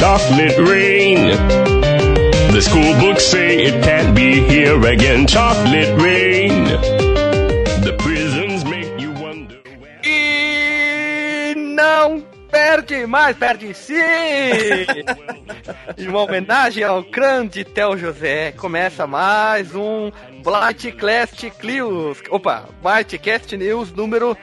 Chocolate rain. The school books say it can't be here again. Chocolate rain. The prisons make you wonder. E não perde mais, perde sim! em uma homenagem ao grande Theo José, começa mais um Blightcast News. Opa, Blightcast News número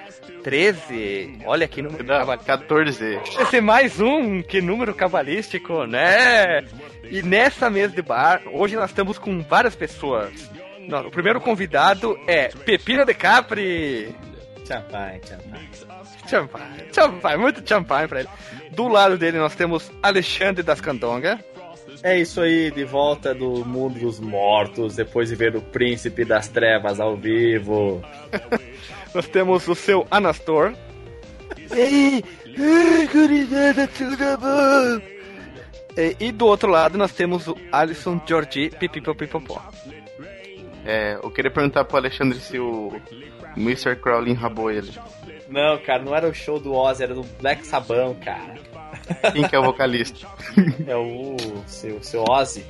13. Olha que número Não, 14. Esse é mais um, que número cabalístico, né? E nessa mesa de bar, hoje nós estamos com várias pessoas. Não, o primeiro convidado é Pepino de Capri. Champanhe, champanhe. Champanhe, champanhe, muito champanhe pra ele. Do lado dele nós temos Alexandre das Candonga. É isso aí, de volta do mundo dos mortos, depois de ver o Príncipe das Trevas ao vivo. Nós temos o seu Anastor. Ei, ei, gurizada, tudo bom? E, e do outro lado nós temos o Alisson Georgi Pipipopipopó. É, eu queria perguntar pro Alexandre se o Mr. Crowley enrabou ele. Não, cara, não era o show do Ozzy, era do Black Sabão, cara. Quem que é o vocalista? É o seu, seu Ozzy.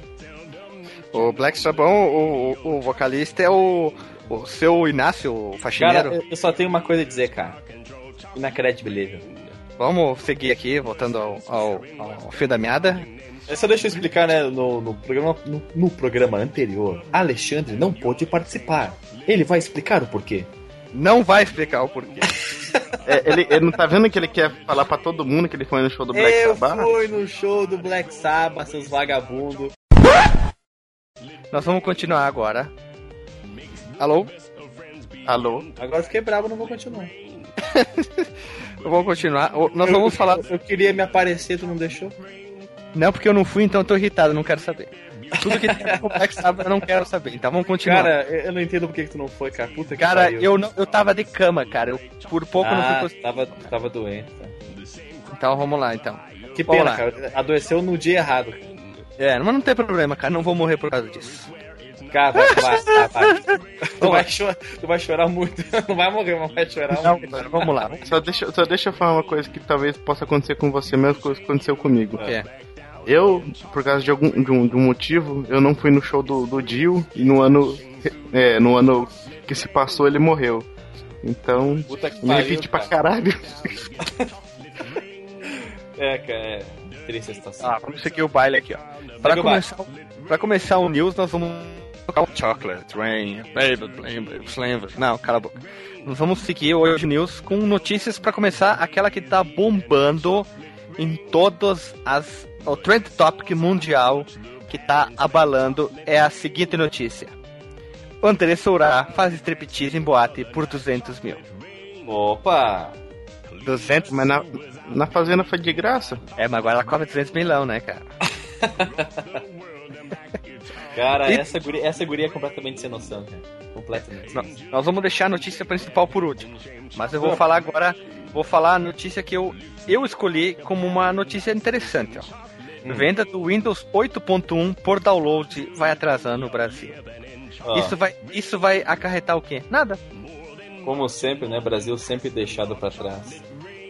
O Black Sabão, o, o, o vocalista é o, o seu Inácio, o Cara, faxineiro. eu- eu só tenho uma coisa a dizer, cara. Inacreditável. Vamos seguir aqui, voltando ao, ao, ao fio da meada. É Só deixa eu explicar, né, no, no programa, no, no programa anterior, Alexandre não pôde participar. Ele vai explicar o porquê. Não vai explicar o porquê. É, ele, ele não tá vendo que ele quer falar pra todo mundo que ele foi no show do Black eu Sabbath? fui no show do Black Sabbath, seus vagabundos. Nós vamos continuar agora. Alô? Alô? Agora eu fiquei bravo, não vou continuar. Vamos continuar. Nós vamos falar. Eu, queria me aparecer, tu não deixou? Não, porque eu não fui, então eu tô irritado, não quero saber. Tudo que tem com o Black Sabbath eu não quero saber. Então vamos continuar. Cara, eu não entendo por que que tu não foi, cara. Puta que Cara, pariu. eu, não, eu tava de cama, cara. Eu por pouco não ah, fui. cons- tava, tava doente. tá. Então vamos lá, então. Que Vamos pena, lá. cara. Adoeceu no dia errado. É, mas não tem problema, cara. Não vou morrer por causa disso. Cara, vai, vai, vai, vai. Tu, vai chorar, tu vai chorar muito. Não vai morrer, mas vai chorar Não, muito. cara, vamos lá. Só deixa, só deixa eu falar uma coisa que talvez possa acontecer com você, mesmo coisa que aconteceu comigo. É? Eu, por causa de algum de um, de um motivo, eu não fui no show do, do Dio e no ano, é, no ano que se passou ele morreu. Então, Puta que me pariu, repite pra cara. caralho. É, cara, é. Triste a situação. Ah, vamos seguir o baile aqui, ó. Pra Segue o baile. começar, pra começar o news, nós vamos tocar Chocolate Rain, Baby, Baby, Slammer. Não, cala a boca. Nós vamos seguir hoje news com notícias pra começar aquela que tá bombando em todas as. O trend topic mundial que tá abalando é a seguinte notícia. André Sourá faz striptease em boate por 200 mil. Opa! 200? Mas na, na fazenda foi de graça. É, mas agora ela cobra 200 milhão, né, cara? Cara, E- essa guria, essa guria é completamente sem noção, cara. Completamente. Nó- Nós vamos deixar a notícia principal por último. Mas eu vou falar agora, vou falar a notícia que eu, eu escolhi como uma notícia interessante, ó. Venda do Windows 8.1 por download vai atrasando no Brasil. Ó, Isso vai, isso vai acarretar o quê? Nada. Como sempre, né? Brasil sempre deixado pra trás.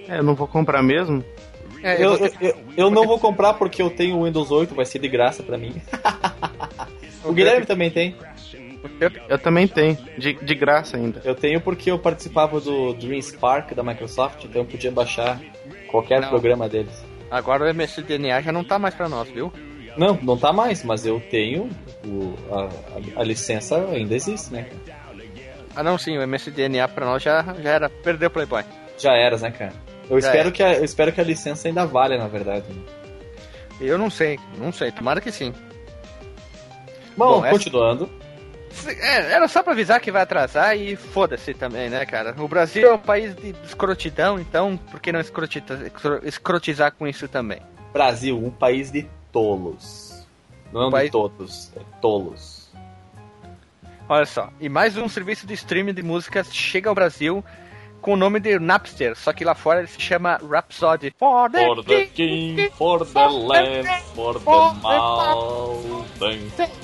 É, eu não vou comprar mesmo. É, Eu, você- eu, eu não vou comprar porque eu tenho o Windows 8, vai ser de graça pra mim. o Guilherme também tem. Eu também tenho, de, de graça ainda. Eu tenho porque eu participava do Dream Spark da Microsoft, então eu podia baixar qualquer Não. programa deles. Agora o MSDNA já não tá mais pra nós, viu? Não, não tá mais, mas eu tenho o, a, a- a licença ainda existe, né? cara? Ah não, sim, o MSDNA pra nós já, já era perder o Playboy. Já eras, né, cara? Eu Já espero, era. que a, eu espero que a licença ainda valha, na verdade. né? Eu não sei, não sei, tomara que sim. Bom, Bom, continuando. É, era só pra avisar que vai atrasar e foda-se também, né, cara? O Brasil é um país de escrotidão, então por que não escrotita- escrotizar com isso também? Brasil, um país de tolos. Não é um país- de todos, é tolos. Olha só, e mais um serviço de streaming de músicas chega ao Brasil com o nome de Napster, só que lá fora ele se chama Rhapsody. For the, For the king, for the land, for the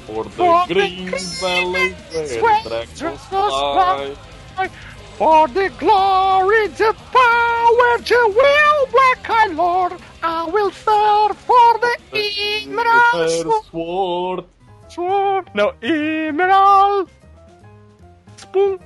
for the green valley where. For the glory, the power, the will, black I lord, I will serve for the emerald Sword. sword. No, emerald spoon.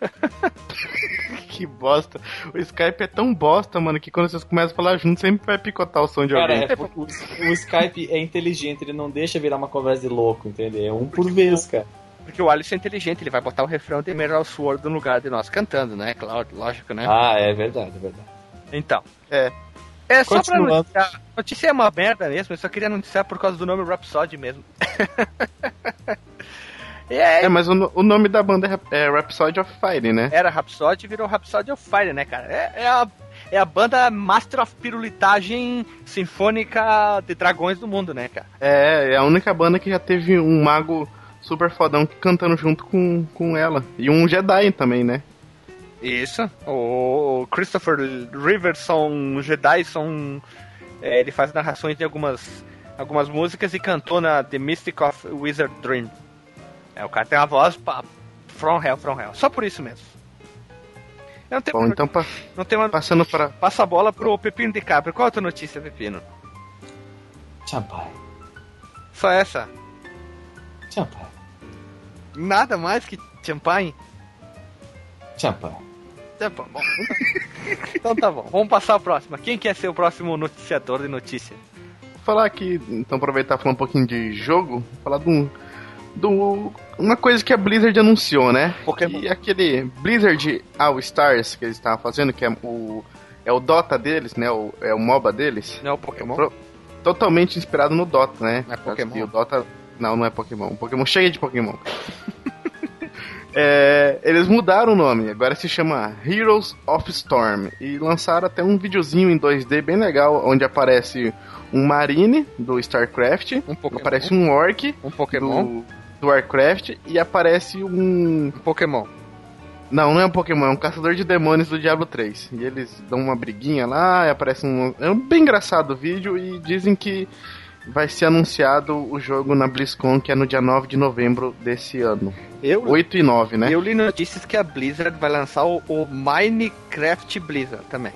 Que bosta. O Skype é tão bosta, mano, que quando vocês começam a falar junto, sempre vai picotar o som de Cara, alguém. é, o, o Skype é inteligente, ele não deixa virar uma conversa de louco, entendeu? É um por vez, cara. Porque o Alisson é inteligente, ele vai botar o refrão de Emerald Sword no lugar de nós cantando, né? Claro, lógico, né? Ah, é verdade, é verdade. Então. É. É só pra noticiar. A notícia é uma merda mesmo, eu só queria noticiar por causa do nome Rhapsody mesmo. e é, É, mas o, o nome da banda é é Rhapsody of Fire, né? era Rhapsody e virou Rhapsody of Fire, né, cara? É, é a, é a banda Master of Pirulitagem Sinfônica de Dragões do mundo, né, cara? É, é a única banda que já teve um mago super fodão cantando junto com, com ela. E um Jedi também, né? Isso. O Christopher Riverson, Jedi, são. é, ele faz narrações de algumas, algumas músicas e cantou na The Mystic of Wizard Dream. É, o cara tem uma voz pa, from hell, from hell. Só por isso mesmo. Eu não tenho, Bom, então pa- não tenho uma... passando para Passa a bola pro Pepino de Capri. Qual é a tua notícia, Pepino? Champai. Só essa? Champai. Nada mais que champanhe? Champai. Tá bom. então tá bom. Vamos passar a próxima. Quem quer ser o próximo noticiador de notícia? falar aqui, então aproveitar e falar um pouquinho de jogo, falar de um. Do, uma coisa que a Blizzard anunciou, né? Pokémon. E aquele Blizzard All Stars que eles estavam fazendo, que é o, é o Dota deles, né? O, é o MOBA deles. Não é o Pokémon? Pro- totalmente inspirado no Dota, né? É Pokémon. E o Dota. Não, não é Pokémon. O Pokémon cheio de Pokémon. É, eles mudaram o nome, agora se chama Heroes of Storm. E lançaram até um videozinho em 2D bem legal, onde aparece um Marine do StarCraft, Um Pokémon. aparece um Orc Um Pokémon. do, do Warcraft e aparece um. Pokémon. Não, não é um Pokémon, é um caçador de demônios do Diablo 3. E eles dão uma briguinha lá, e aparece um. É um bem engraçado o vídeo e dizem que vai ser anunciado o jogo na BlizzCon, que é no dia 9 de novembro desse ano. Eu, 8 e 9, né? eu li notícias que a Blizzard vai lançar o, o Minecraft Blizzard também.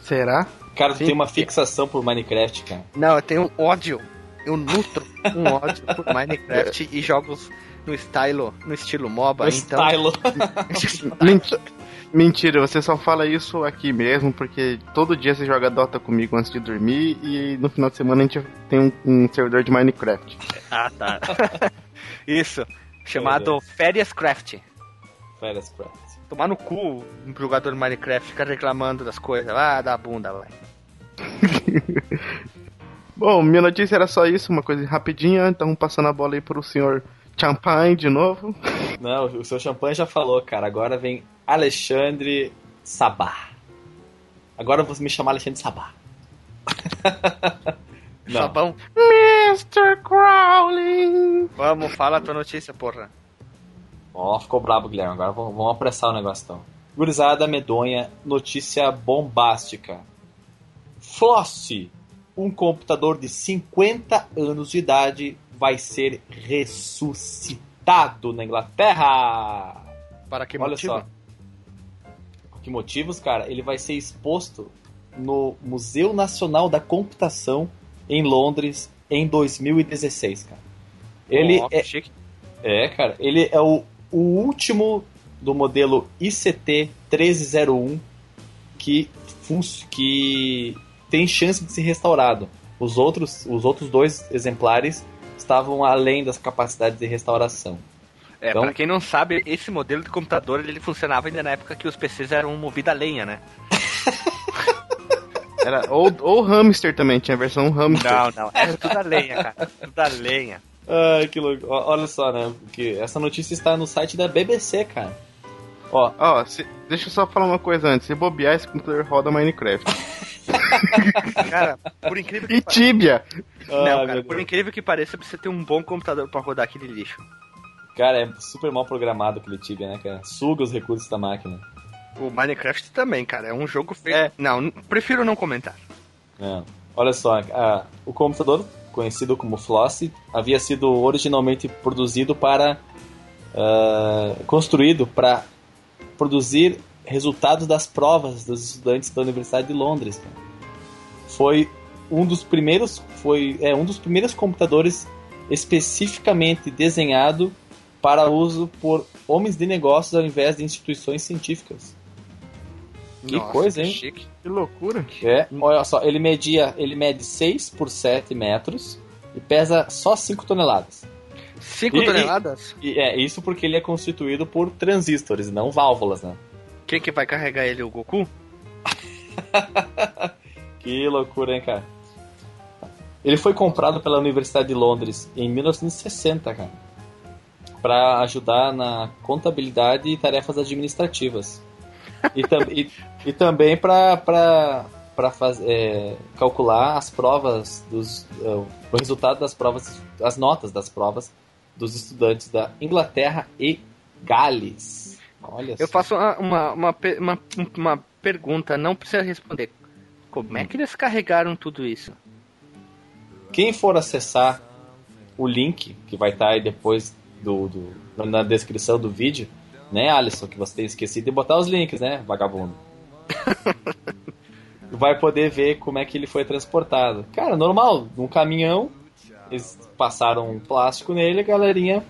Será? Cara, tu Sim. tem uma fixação por Minecraft, cara. Não, eu tenho ódio. Eu nutro um ódio por Minecraft e jogos no estilo, no estilo MOBA. No então. Ment- Mentira, você só fala isso aqui mesmo, porque todo dia você joga Dota comigo antes de dormir e no final de semana a gente tem um, um servidor de Minecraft. ah, tá. Isso. Chamado Férias Craft. Férias Craft. Tomar no cu um jogador de Minecraft ficar reclamando das coisas. Ah, da bunda, vai. Bom, minha notícia era só isso, uma coisa rapidinha, então passando a bola aí pro senhor Champagne de novo. Não, o seu champanhe já falou, cara. Agora vem Alexandre Sabá. Agora eu vou me chamar Alexandre Sabá. Não. Sabão. Mr. Crowley! Vamos, fala a tua notícia, porra. Ó, ficou brabo, Guilherme. Agora vamos, apressar o negócio então. Gurizada medonha, notícia bombástica. Flosse, um computador de 50 anos de idade, vai ser ressuscitado na Inglaterra. Para que Olha motivo? só. Por que motivos, cara? Ele vai ser exposto no Museu Nacional da Computação em Londres em 2016, cara. Ele Ó, é, que chique. é, cara, ele é o, o último do modelo ICT 1301 que, que tem chance de ser restaurado. Os outros, os outros dois exemplares estavam além das capacidades de restauração. É, Então- pra quem não sabe, esse modelo de computador ele funcionava ainda na época que os PCs eram movidos a lenha, né? Era, ou, ou hamster também, tinha a versão hamster. Não, não, era tudo a lenha, cara. Tudo a lenha. Ai, que louco. Olha só, né? Que essa notícia está no site da BBC, cara. Ó, Ó, se- deixa eu só falar uma coisa antes. Se bobear, esse computador roda Minecraft. Cara, por incrível que E pareça. Tibia! Não, Ah, cara, por incrível que pareça, precisa ter um bom computador pra rodar aquele lixo. cara, é super mal programado aquele Tibia, né, cara? Suga os recursos da máquina. O Minecraft também, cara, é um jogo feito. É, não, prefiro não comentar. É. Olha só, a- o computador, conhecido como Flossy, havia sido originalmente produzido para. ah, construído para produzir resultados das provas dos estudantes da Universidade de Londres. Cara. Foi um dos primeiros, foi é um dos primeiros computadores especificamente desenhado para uso por homens de negócios ao invés de instituições científicas. Que Nossa, coisa, que hein? chique. Que loucura. É, olha só, ele media, ele mede 6 por 7 metros e pesa só 5 toneladas. 5 E- e- toneladas? E é isso porque ele é constituído por transistores, não válvulas, né? Quem que vai carregar ele? O Goku? Que loucura, hein, cara? Ele foi comprado pela Universidade de Londres em 1960, cara. Pra ajudar na contabilidade e tarefas administrativas. E, tam- e- e também faz- é, calcular as provas, dos, é, o resultado das provas, as notas das provas dos estudantes da Inglaterra e Gales. Olha Eu só. faço uma, uma, uma, uma, uma pergunta, não precisa responder. Como é que eles carregaram tudo isso? Quem for acessar o link que vai estar aí depois do, do- na descrição do vídeo, né, Alisson, que você tem esquecido de botar os links, né, vagabundo? vai poder ver como é que ele foi transportado. Cara, normal, num caminhão, eles passaram um plástico nele, a galerinha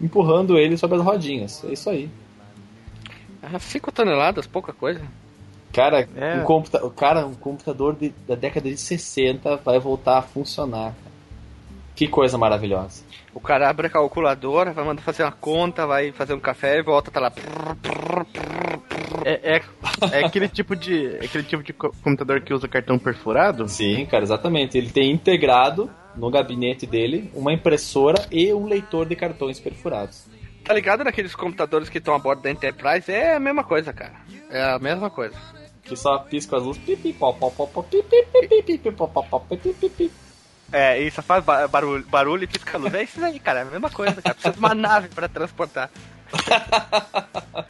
empurrando ele sobre as rodinhas. É isso aí. 5 Ah, toneladas, pouca coisa. Cara, É. um, computa cara, um computador de- da década de 60 vai voltar a funcionar. cara. Que coisa maravilhosa. O cara abre a calculadora, vai mandar fazer uma conta, vai fazer um café e volta, tá lá. É, é, é aquele tipo de. é aquele tipo de co- computador que usa cartão perfurado? Sim, cara, exatamente. Ele tem integrado no gabinete dele uma impressora e um leitor de cartões perfurados. Tá ligado naqueles computadores que estão a bordo da Enterprise? É a mesma coisa, cara. É a mesma coisa. Que só pisca as luzes. É, isso faz ba- barulho, barulho e pisca luz. É isso aí, cara. É a mesma coisa, cara. Precisa de uma nave pra transportar.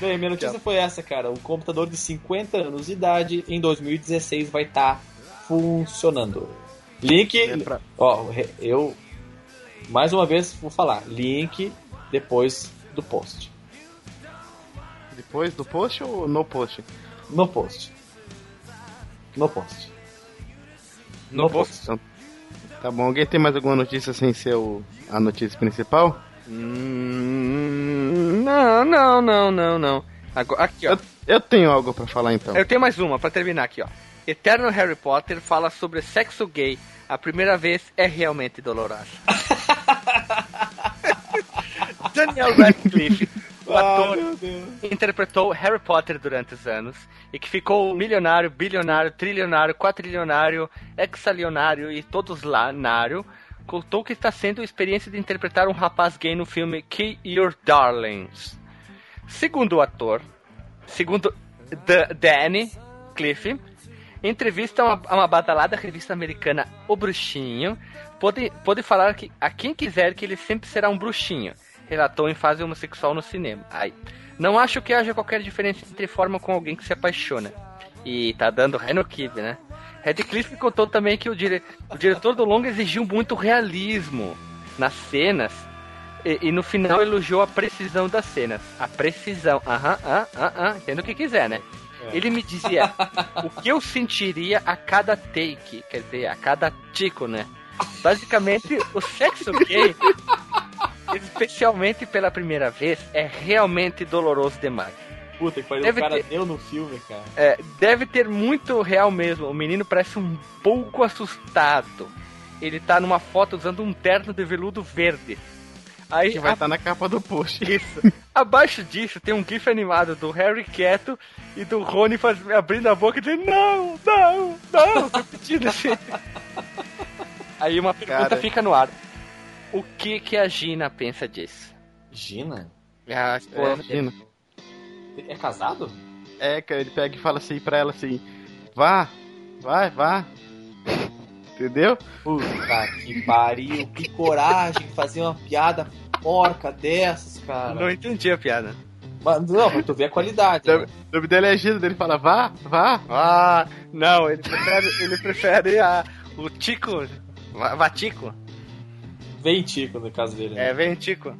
Bem, minha notícia foi essa, cara. Um computador de 50 anos de idade em 2016 vai estar funcionando. Link. É Ó, eu. Mais uma vez vou falar. Link depois do post. Depois do post ou no post? No post. No post. No post. Então, tá bom. Alguém tem mais alguma notícia sem ser o, a notícia principal? Hum, não, não, não, não, não. Agora, aqui, ó. Eu, eu tenho algo pra falar então. Eu tenho mais uma pra terminar aqui, ó. Eterno Harry Potter fala sobre sexo gay. A primeira vez é realmente dolorosa. Daniel Radcliffe, o ator meu Deus. interpretou Harry Potter durante os anos e que ficou milionário, bilionário, trilionário, quatrilionário, hexalionário e todos lanário, contou que está sendo a experiência de interpretar um rapaz gay no filme Kill Your Darlings. Segundo o ator, segundo D- Danny Cliff, entrevista a uma, a uma badalada revista americana O Bruxinho, pode, pode falar que a quem quiser que ele sempre será um bruxinho, relatou em fase homossexual no cinema. Ai, não acho que haja qualquer diferença entre forma com alguém que se apaixona. E tá dando ré no kibe, né? Radcliffe contou também que o, dire... o diretor do longa exigiu muito realismo nas cenas e, e no final elogiou a precisão das cenas. A precisão, aham, aham, aham, entenda o que quiser, né? Ele me dizia o que eu sentiria a cada take, quer dizer, a cada tico, né? Basicamente, o sexo gay, especialmente pela primeira vez, é realmente doloroso demais. Puta que pariu, Deve o cara ter- deu no filme, cara. É, deve ter muito real mesmo. O menino parece um pouco assustado. Ele tá numa foto usando um terno de veludo verde. Aí, Que vai a- estar na capa do post. isso. Abaixo disso tem um gif animado do Harry quieto e do Rony faz, abrindo a boca e dizendo não, não, não, repetindo assim. Aí uma pergunta Cara. fica no ar. O que que a Gina pensa disso? Gina? A esposa dele. Imagina. É casado? É, cara, ele pega e fala assim pra ela assim: vá, vai, vá. Entendeu? Puta que pariu, que coragem de fazer uma piada porca dessas, cara. Não entendi a piada. Mas, não, mas tu vê a qualidade. O né? nome dele é ele fala: vá, vá. Ah, não, ele prefere, ele prefere a, o Tico, Va- Vatico. Vem Tico no caso dele. né? É, vem Tico.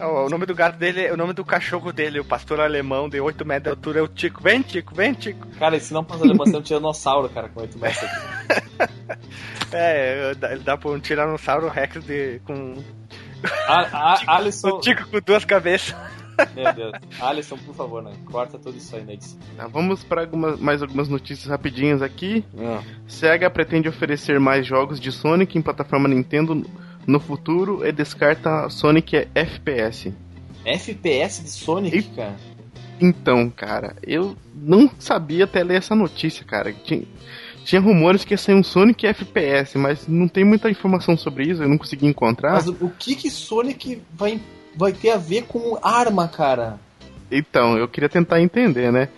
O, nome do gato dele, o nome do cachorro dele, o pastor alemão de 8 metros de altura é o Tico. Vem, Tico, vem, Tico. Cara, esse não passa alemão, é um tiranossauro, cara, com 8 metros. É, ele dá pra um tiranossauro rex de, com A, a, Alisson. o Tico com duas cabeças. Meu Deus. Alisson, por favor, né? Corta tudo isso aí na edição. Tá, vamos para algumas, mais algumas notícias rapidinhas aqui. Sega pretende oferecer mais jogos de Sonic em plataforma Nintendo no futuro e descarta Sonic FPS. FPS de Sonic, E- cara. Então, cara, eu não sabia até ler essa notícia, cara. Tinha, tinha rumores que ia sair um Sonic FPS, mas não tem muita informação sobre isso, eu não consegui encontrar. Mas o, que que Sonic vai, vai ter a ver com arma, cara? Então, eu queria tentar entender, né?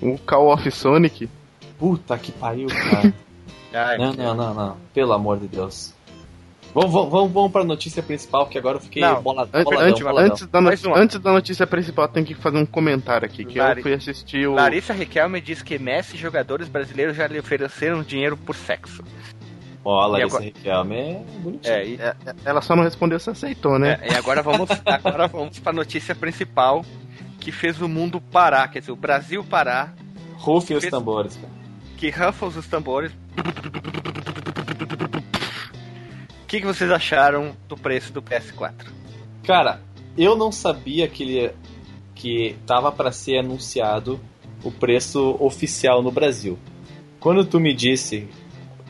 O Call of Sonic. Puta que pariu, cara. Não, não, não, não. Pelo amor de Deus. Vamos, vamos, vamos, vamos pra notícia principal, que agora eu fiquei Não, bola, boladão, antes, boladão. antes da no- antes da notícia principal, tem que fazer um comentário aqui. Que Lari- eu fui assistir o. Larissa Riquelme diz que Messi e jogadores brasileiros já lhe ofereceram dinheiro por sexo. Ó, a Larissa agora- Riquelme é bonitinha. É, e, É, Ela só não respondeu se aceitou, né? é, e agora vamos agora vamos para notícia principal que fez o mundo parar, quer dizer, o Brasil parar, Rufem os Fez- tambores, cara. que ruffle os tambores. O que, que vocês acharam do preço do PS4? Cara, eu não sabia que ele que tava para ser anunciado o preço oficial no Brasil. Quando tu me disse,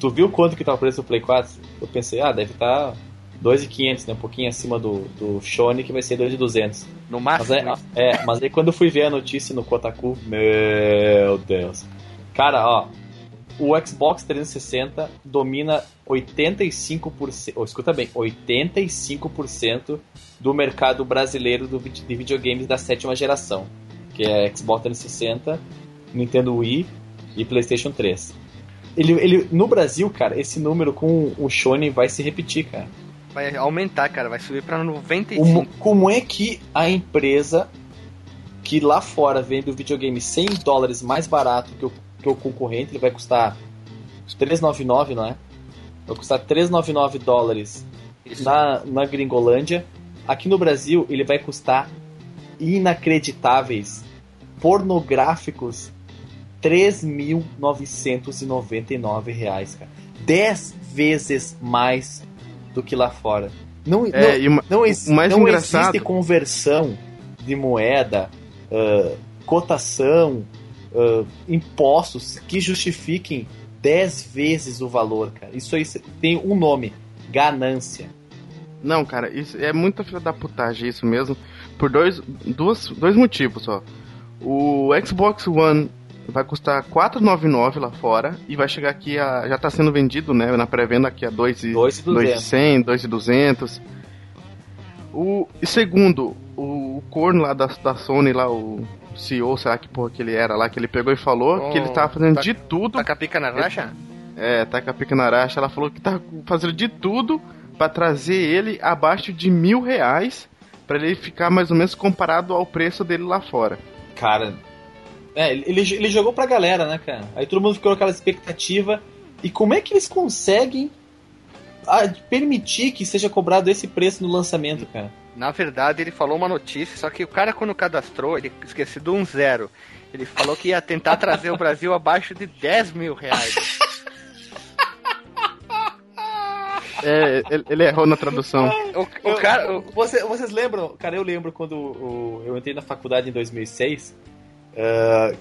tu viu quanto que tá o preço do Play 4? Eu pensei, ah, deve estar tá 2.500, né? Um pouquinho acima do, do Sony, que vai ser 2.200. No Mas máximo, é, é, mas aí quando eu fui ver a notícia no Kotaku, meu Deus. Cara, ó, o Xbox 360 domina 85%, oh, escuta bem, 85% do mercado brasileiro do, de videogames da sétima geração, que é Xbox 360, Nintendo Wii e PlayStation 3. Ele, ele, no Brasil, cara, esse número com o Sony vai se repetir, cara. vai aumentar, cara, vai subir para Como, 95. como é que a empresa que lá fora vende o videogame 100 dólares mais barato que o, que o concorrente, ele vai custar 399, não é? Vai custar 399 dólares na, na Gringolândia. Aqui no Brasil, ele vai custar inacreditáveis, pornográficos, 3.999 reais, cara. 10 vezes mais do que lá fora. Não, não, É, uma- não, ex- não engraçado- existe conversão de moeda, ah, cotação, ah, impostos que justifiquem 10 vezes o valor, cara. Isso aí tem um nome: ganância. Não, cara, isso é muita filha da putagem isso mesmo. Por dois, duas, dois motivos só. O Xbox One vai custar 499 lá fora e vai chegar aqui a. Já tá sendo vendido, né? Na pré-venda aqui a 2 e 2,200. 2,100, 2,200. O e segundo, o, o corno lá da, da Sony, lá, o CEO, sei lá que porra que ele era lá, que ele pegou e falou Oh, que ele tava fazendo tá- de tudo Tá com a pica na racha? é, tá com a pica na araxa. Ela falou que tá fazendo de tudo pra trazer ele abaixo de mil reais pra ele ficar mais ou menos comparado ao preço dele lá fora. Cara, é, ele, ele jogou pra galera, né, cara? Aí todo mundo ficou com aquela expectativa. E como é que eles conseguem ah, permitir que seja cobrado esse preço no lançamento, cara? Na verdade, ele falou uma notícia, só que o cara quando cadastrou, ele esqueceu de um zero. Ele falou que ia tentar trazer o Brasil abaixo de 10 mil reais. É, ele, errou na tradução. O, o cara. o- Você- vocês lembram? Cara, eu lembro quando o- eu entrei na faculdade em 2006. ah,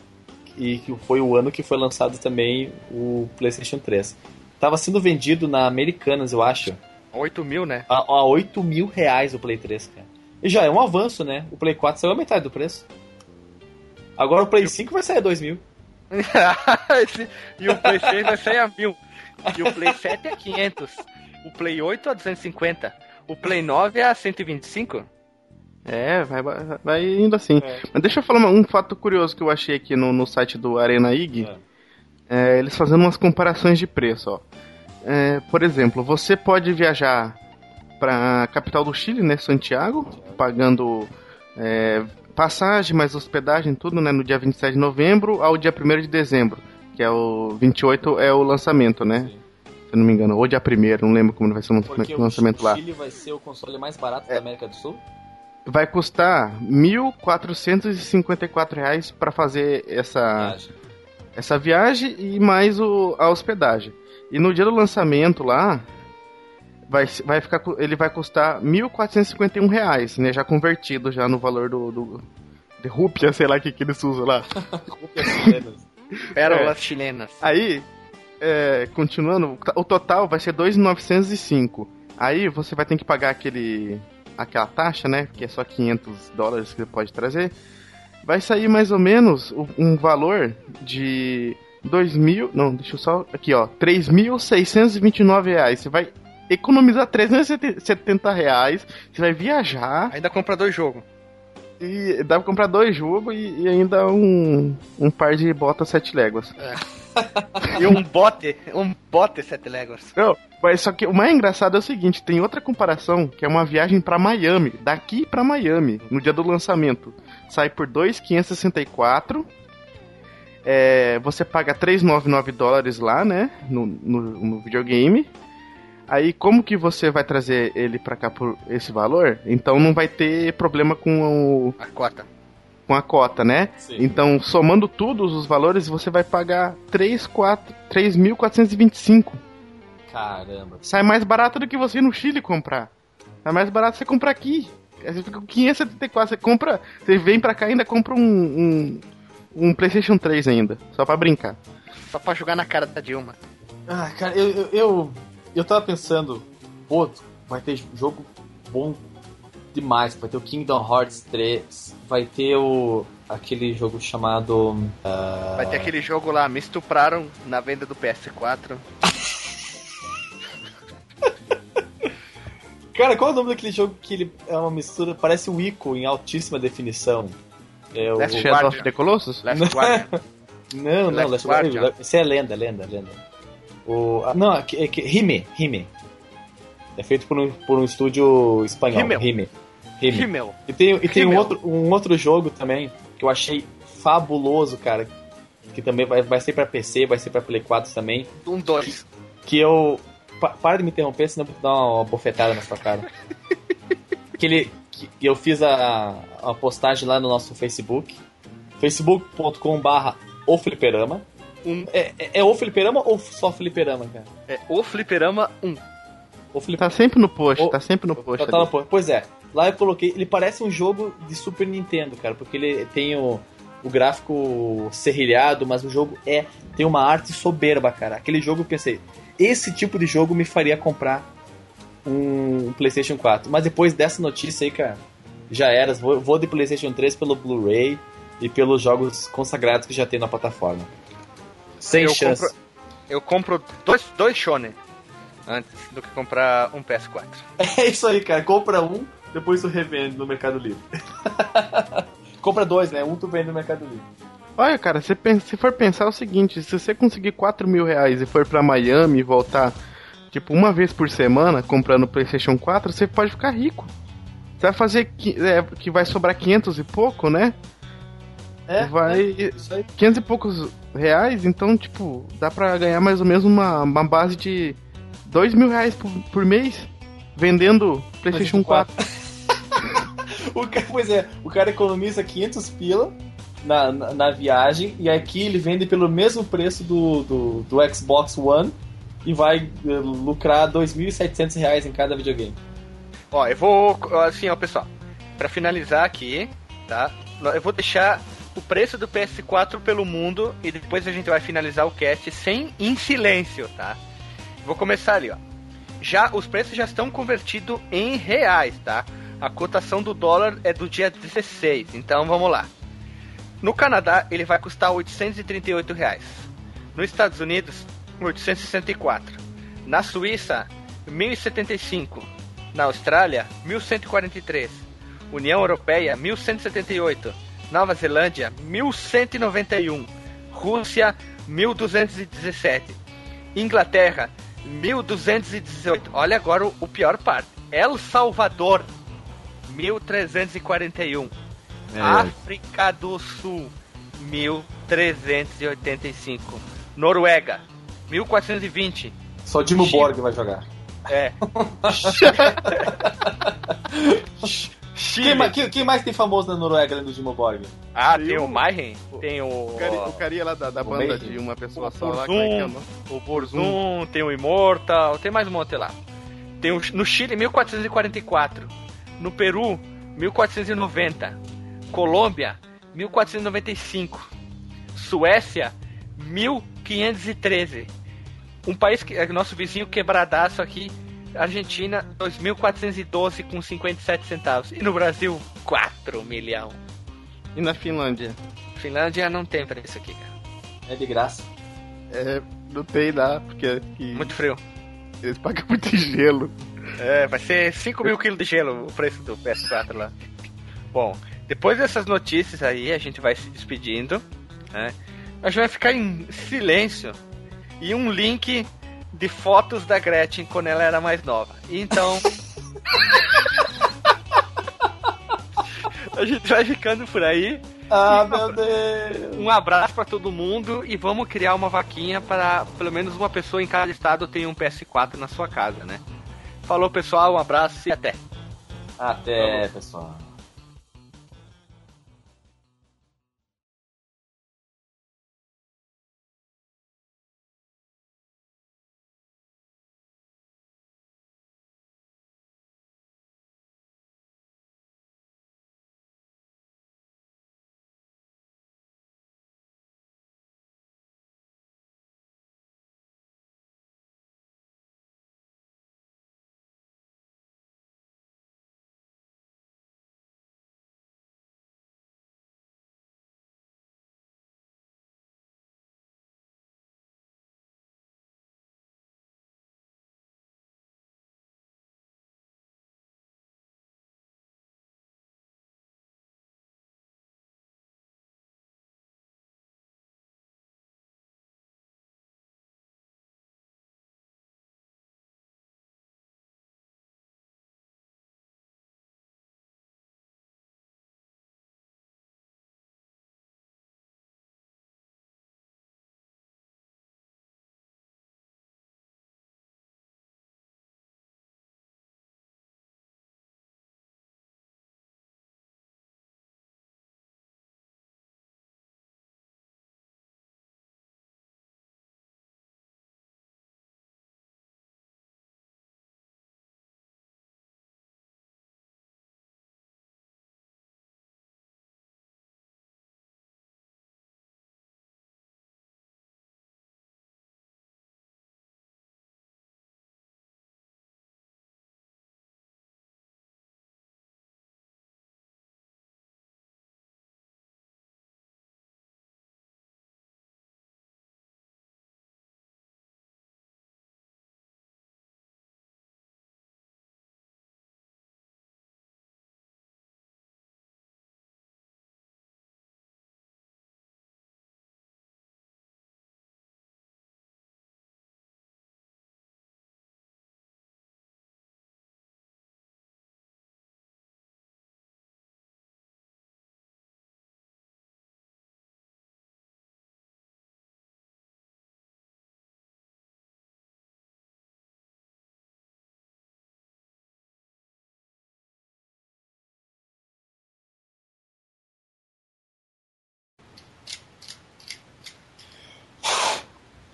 e que foi o ano que foi lançado também o PlayStation 3. Tava sendo vendido na Americanas, eu acho. 8 mil, né? a, a 8 mil reais o Play 3, cara. E já é um avanço, né? O Play 4 saiu a metade do preço. Agora o Play 5 vai sair a 2 mil. Esse- e o Play 6 vai sair a mil. E o Play 7 é 500. O Play 8 a 250. O Play 9 é a 125. É, vai, vai, indo assim. É. Mas deixa eu falar um fato curioso que eu achei aqui no, no site do Arena IG. É, eles fazendo umas comparações de preço, ó. É, por exemplo, você pode viajar para capital do Chile, né, Santiago, pagando é, passagem, mais hospedagem, tudo, né, no dia 27 de novembro ao dia 1 de dezembro, que é o 28 é o lançamento, né? Sim. Se não me engano, ou dia 1 não lembro como vai ser o Porque lançamento, o lá. Chile vai ser o console mais barato da América do Sul. vai custar 1.454 reais para fazer essa, essa viagem e mais o, a hospedagem. E no dia do lançamento lá, vai, vai ficar, ele vai custar 1.451 reais, né? Já convertido já no valor do, do de rúpia, sei lá o que, que eles usam lá. Rúpias chilenas. Pérolas chilenas. Aí, é, continuando, o total vai ser 2.905. Aí você vai ter que pagar aquele aquela taxa, né, que é só 500 dólares que você pode trazer. Vai sair mais ou menos um valor de 2 mil, não, deixa eu só, aqui ó, 3.629 reais. Você vai economizar 370 reais, você vai viajar Ainda compra dois jogos. e dá pra comprar dois jogos e, e ainda um, um par de botas sete léguas. E um bote, um bote sete léguas. Não, mas só que o mais engraçado é o seguinte, tem outra comparação, que é uma viagem pra Miami, daqui pra Miami, no dia do lançamento. Sai por 2,564. É, você paga 3,99 dólares lá, né, no, no, no videogame. Aí como que você vai trazer ele pra cá por esse valor? Então não vai ter problema com o, A cota. com a cota, né? Sim. Então, somando todos os valores, você vai pagar 3, 4, 3.425. Caramba. Sai mais barato do que você ir no Chile comprar. É mais barato você comprar aqui. Aí Você fica com 574. Você compra. Você vem pra cá e ainda compra um, um, um PlayStation 3 ainda. Só pra brincar. Só pra jogar na cara da Dilma. Ah, cara, eu, eu, eu, eu tava pensando, pô, vai ter jogo bom demais. Vai ter o Kingdom Hearts 3, vai ter o. aquele jogo chamado. ah, Vai ter aquele jogo lá, me estupraram na venda do PS4. Cara, qual é o nome daquele jogo que ele é uma mistura, parece o Ico em altíssima definição? É o. Last Shadow Guardian. of the Colossus? Last Guardian. Não, não, Last Last Guardian. Guardian. Esse é lenda, lenda, lenda. O, ah, não, é que, é que, Hime, Hime. É feito por um, por um estúdio espanhol. Himmel. Hime. Hime. Himmel. E tem, e tem um, outro, um outro jogo também que eu achei fabuloso, cara. Que também vai, vai ser pra PC, vai ser pra Play 4 também. Um dois. Que eu. Pa, para de me interromper, senão eu vou dar uma bofetada na sua cara. que ele. Que eu fiz a, a postagem lá no nosso Facebook. facebook.com/barra o fliperama. Um. É, é, é o fliperama ou só fliperama, cara? É o Fliperama 1. O fliperama. Tá sempre no post, Ô, tá sempre no post. Tá no post. Pois é, lá eu coloquei. Ele parece um jogo de Super Nintendo, cara, porque ele tem o, o gráfico serrilhado, mas o jogo é tem uma arte soberba, cara. Aquele jogo eu pensei, esse tipo de jogo me faria comprar um, um PlayStation 4. Mas depois dessa notícia aí, cara, já era. Vou, vou de PlayStation 3 pelo Blu-ray e pelos jogos consagrados que já tem na plataforma. Sem Eu chance. compro- Eu compro dois, dois Shonen antes do que comprar um PS4. É isso aí, cara. Compra um, depois tu revende no Mercado Livre. Compra dois, né? Um tu vende no Mercado Livre. Olha, cara, se, se for pensar o seguinte, se você conseguir 4 mil reais e for pra Miami e voltar, tipo, uma vez por semana comprando PlayStation 4, você pode ficar rico. Você vai fazer que, é, que vai sobrar 500 e pouco, né? É, Vai- é, isso aí. 500 e poucos reais, então, tipo, dá pra ganhar mais ou menos uma, uma base de 2 mil reais por, por mês vendendo PlayStation 4. O cara, pois é, o cara economiza 500 pila na, na, na viagem e aqui ele vende pelo mesmo preço do, do, do Xbox One e vai eh, lucrar 2.700 reais em cada videogame. Ó, eu vou. Assim, ó, pessoal. Pra finalizar aqui, tá? Eu vou deixar o preço do PS4 pelo mundo e depois a gente vai finalizar o cast sem em silêncio, tá? Vou começar ali, ó. Já os preços já estão convertidos em reais, tá? A cotação do dólar é do dia 16, então vamos lá. No Canadá ele vai custar 838 reais. Nos Estados Unidos 864. Na Suíça 1075. Na Austrália, 1143. União Europeia, 1178. Nova Zelândia, 1191. Rússia, 1217. Inglaterra, 1218. Olha agora o, o pior parte. El Salvador, 1341. África do Sul, 1385. Noruega, 1420. Só Dimo. Borg vai jogar. É. Chile. Quem, quem- quem mais tem famoso na Noruega além do Dimo Borg? Ah, Tem tem o- o Mayhem, tem o... O, cari, o carinha lá da, da banda Mayhem. de uma pessoa O só lá, como é que é o Burzum, nome? o Burzum, tem o Immortal, tem mais um monte lá. Tem o, no Chile, 1444. No Peru, 1490. Colômbia, 1495. Suécia, 1513. Um país que é nosso vizinho quebradaço aqui, Argentina, 2412 com 57 centavos. E no Brasil, 4 milhão. E na Finlândia? Finlândia não tem preço aqui, cara. É de graça. É, não tem lá, porque aqui Muito frio. eles pagam muito gelo. É, vai ser 5 mil quilos de gelo o preço do PS4 lá. Bom, depois dessas notícias aí, a gente vai se despedindo. Né? A gente vai ficar em silêncio e um link de fotos da Gretchen quando ela era mais nova. Então. a gente vai ficando por aí. Ah, meu Deus. Um abraço pra todo mundo e vamos criar uma vaquinha para pelo menos uma pessoa em cada estado tenha um PS4 na sua casa, né? Falou pessoal, um abraço e até. Até, pessoal.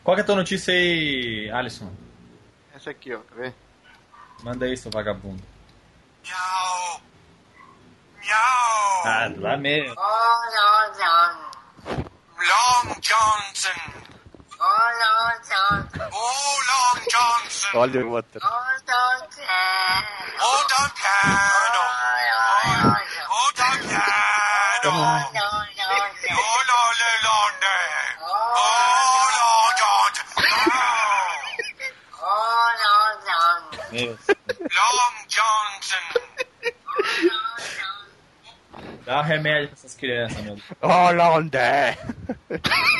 Qual que é a tua notícia aí, Alisson? Essa aqui, ó, tá vendo? Manda aí, seu vagabundo. Meow. Meow. Ah, lá mesmo. Long Johnson. Oh, Long Johnson. Olha o outro. Hold on piano. Hold on piano. Oh, Lolly Londy. Long Johnson. dá um remédio pra essas crianças, meu. Holanda! Alguém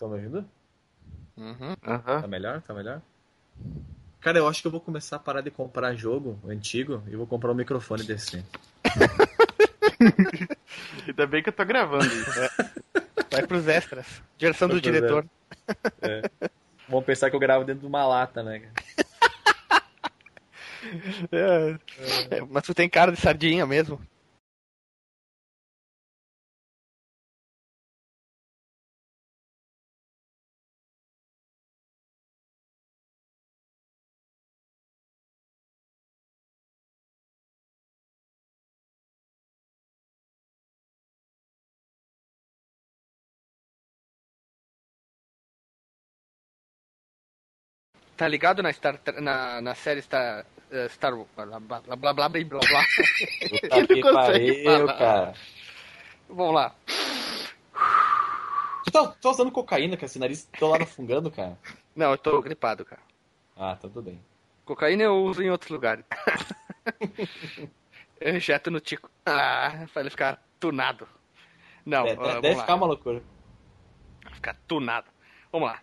Estão me ouvindo? Uhum. Aham. Tá melhor? Tá melhor? Cara, eu acho que eu vou começar a parar de comprar jogo antigo e vou comprar um microfone desse. Ainda bem que eu tô gravando isso. Vai pros extras. Direção do diretor. Vão pensar que eu gravo dentro de uma lata, né? cara? É. É, mas tu tem cara de sardinha mesmo. tá ligado na, Star, na, na série Star, eh, Star blá blá blá blá blá blá blá. Não consegue cara. Vamos lá. Tu tá, tá, usando cocaína, cara? Esse nariz tô lá fungando, cara. Não, eu tô gripado, cara. Ah, tá tudo bem. Cocaína eu uso em outros lugares. eu injeto no tico. Ah, pra ele ficar tunado. Não, é, ah, deve lá. ficar uma loucura. Ficar tunado. Vamos lá.